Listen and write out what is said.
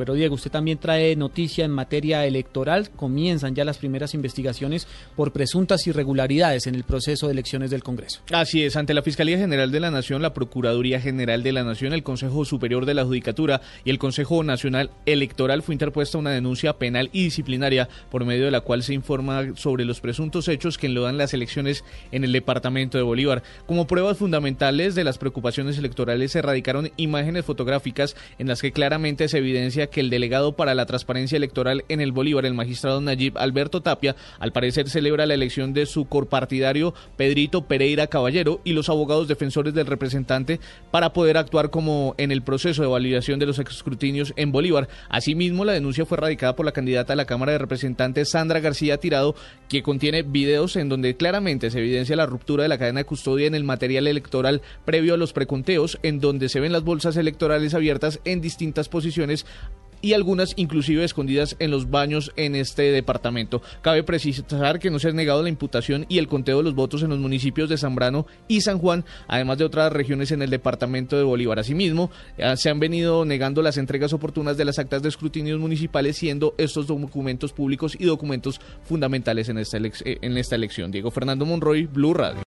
Pero Diego, usted también trae noticia en materia electoral. Comienzan ya las primeras investigaciones por presuntas irregularidades en el proceso de elecciones del Congreso. Así es, ante la Fiscalía General de la Nación, la Procuraduría General de la Nación, el Consejo Superior de la Judicatura y el Consejo Nacional Electoral fue interpuesta una denuncia penal y disciplinaria por medio de la cual se informa sobre los presuntos hechos que enlodan las elecciones en el departamento de Bolívar. Como pruebas fundamentales de las preocupaciones electorales se radicaron imágenes fotográficas en las que claramente se evidencia que el delegado para la transparencia electoral en el Bolívar, el magistrado Nayib Alberto Tapia, al parecer celebra la elección de su corpartidario Pedrito Pereira Caballero y los abogados defensores del representante para poder actuar como en el proceso de validación de los escrutinios en Bolívar. Asimismo, la denuncia fue radicada por la candidata a la Cámara de Representantes Sandra García Tirado, que contiene videos en donde claramente se evidencia la ruptura de la cadena de custodia en el material electoral previo a los preconteos, en donde se ven las bolsas electorales abiertas en distintas posiciones y algunas inclusive escondidas en los baños en este departamento. Cabe precisar que no se ha negado la imputación y el conteo de los votos en los municipios de Zambrano y San Juan, además de otras regiones en el departamento de Bolívar. Asimismo, se han venido negando las entregas oportunas de las actas de escrutinios municipales, siendo estos documentos públicos y documentos fundamentales en esta, en esta elección. Diego Fernando Monroy, Blue Radio.